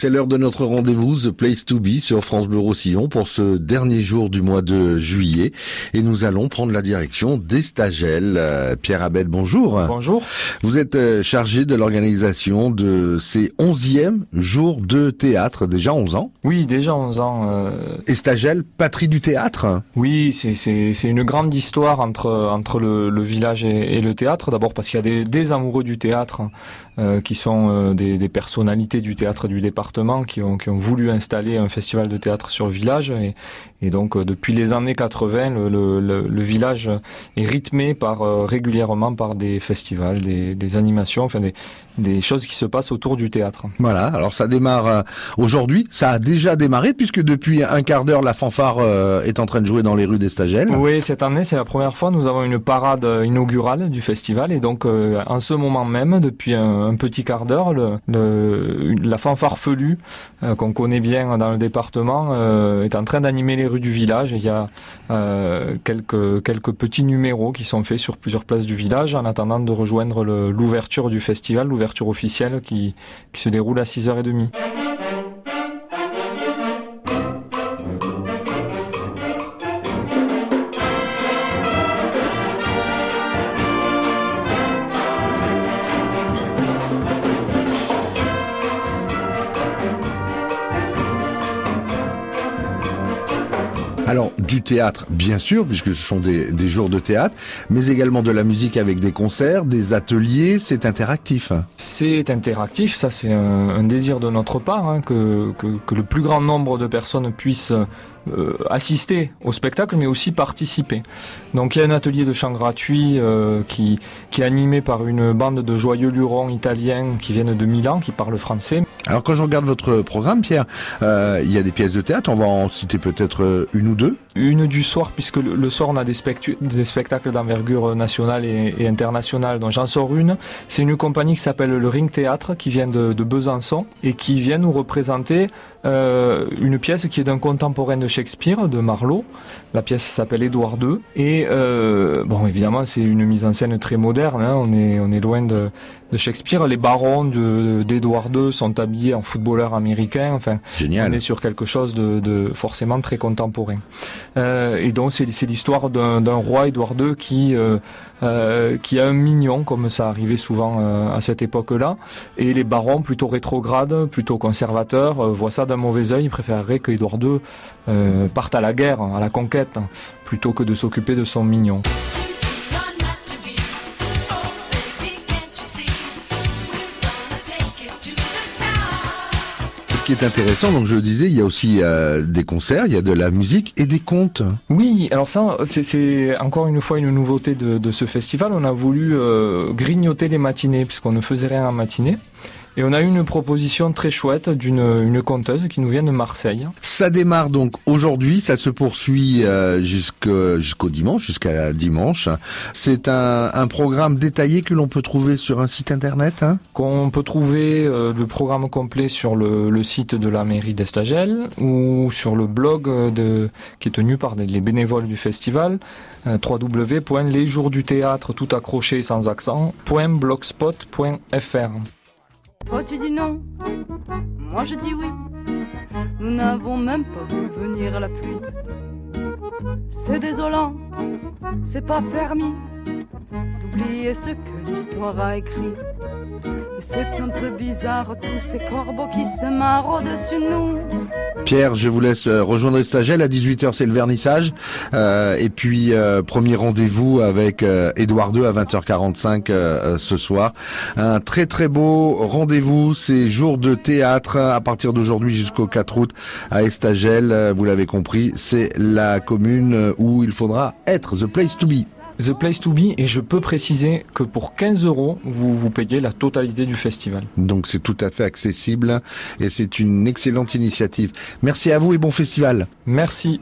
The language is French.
C'est l'heure de notre rendez-vous The Place to Be sur France Bleu Roussillon pour ce dernier jour du mois de juillet et nous allons prendre la direction d'Estagel. Euh, Pierre Abel, bonjour. Bonjour. Vous êtes euh, chargé de l'organisation de ces onzièmes jours de théâtre, déjà 11 ans. Oui, déjà 11 ans. Euh... Estagel, patrie du théâtre. Oui, c'est une grande histoire entre, entre le, le village et, et, le théâtre. D'abord parce qu'il y a des, des, amoureux du théâtre euh, qui sont euh, des, des personnalités du théâtre du département qui ont, qui ont voulu installer un festival de théâtre sur le village. Et, et donc, euh, depuis les années 80, le, le, le village est rythmé par euh, régulièrement par des festivals, des, des animations, enfin des, des choses qui se passent autour du théâtre. Voilà, alors ça démarre euh, aujourd'hui, ça a déjà démarré puisque depuis un quart d'heure la fanfare est en train de jouer dans les rues d'Estagel. Oui, cette année c'est la première fois, nous avons une parade inaugurale du festival et donc euh, en ce moment même, depuis un, un petit quart d'heure, le, le, la fanfare euh, qu'on connaît bien dans le département euh, est en train d'animer les rues du village. Il y a euh, quelques, quelques petits numéros qui sont faits sur plusieurs places du village en attendant de rejoindre l'ouverture du festival, l'ouverture officielle qui, qui se déroule à 6h30. Alors du théâtre, bien sûr, puisque ce sont des, des, jours de théâtre, mais également de la musique avec des concerts, des ateliers, c'est interactif. C'est interactif, ça c'est un, un, désir de notre part, hein, que, que, que, le plus grand nombre de personnes puissent euh, assister au spectacle, mais aussi participer. Donc il y a un atelier de chant gratuit euh, qui, qui est animé par une bande de joyeux lurons italiens qui viennent de Milan, qui parlent français. Alors quand je regarde votre programme, Pierre, euh, il y a des pièces de théâtre, on va en citer peut-être une ou deux Une du soir, puisque le, le soir on a des, spectacles d'envergure nationale et, et, internationale. Donc j'en sors une, c'est une compagnie qui s'appelle le Ring Théâtre, qui vient de, de, Besançon, et qui vient nous représenter une pièce qui est d'un contemporain de Shakespeare, de Marlowe. La pièce s'appelle Édouard II, et euh, bon évidemment c'est une mise en scène très moderne, hein, on, est, on est loin de, de Shakespeare. Les barons d'Édouard II sont habillés en footballeurs américains. Enfin, Génial. on est sur quelque chose de, de forcément très contemporain. Euh, et donc c'est l'histoire d'un roi Édouard II qui euh, euh, a un mignon, comme ça arrivait souvent euh, à cette époque-là. Et les barons, plutôt rétrogrades, plutôt conservateurs, euh, voient ça d'un mauvais œil. Ils préféreraient que Édouard II parte à la guerre, à la conquête, plutôt que de s'occuper de son mignon. Qui est intéressant, donc je le disais, il y a aussi euh, des concerts, il y a de la musique et des contes. Oui, alors ça, c'est encore une fois une nouveauté de, ce festival. On a voulu euh, grignoter les matinées, puisqu'on ne faisait rien en matinée. Et on a eu une proposition très chouette d'une une conteuse qui nous vient de Marseille. Ça démarre donc aujourd'hui, ça se poursuit euh, jusqu'au dimanche, jusqu'à dimanche. C'est un, un, programme détaillé que l'on peut trouver sur un site internet. Hein? Qu'on peut trouver euh, le programme complet sur le, le site de la mairie d'Estagel ou sur le blog de, qui est tenu par les bénévoles du festival euh, www.lesjoursduthéâtre tout accroché sans accent .blogspot.fr toi tu dis non, moi je dis oui. Nous n'avons même pas vu venir la pluie. C'est désolant, c'est pas permis d'oublier ce que l'histoire a écrit. C'est un peu bizarre tous ces corbeaux qui se marrent au-dessus de nous. Pierre, je vous laisse rejoindre Stagel. À 18h, c'est le vernissage. Euh, et puis, euh, premier rendez-vous avec euh, Édouard II à 20h45 ce soir. Un très très beau rendez-vous. C'est jour de théâtre à partir d'aujourd'hui jusqu'au 4 août à Estagel. Vous l'avez compris, c'est la commune où il faudra être. The place to be. The Place to Be et je peux préciser que pour 15 euros, vous vous payez la totalité du festival. Donc c'est tout à fait accessible et c'est une excellente initiative. Merci à vous et bon festival. Merci.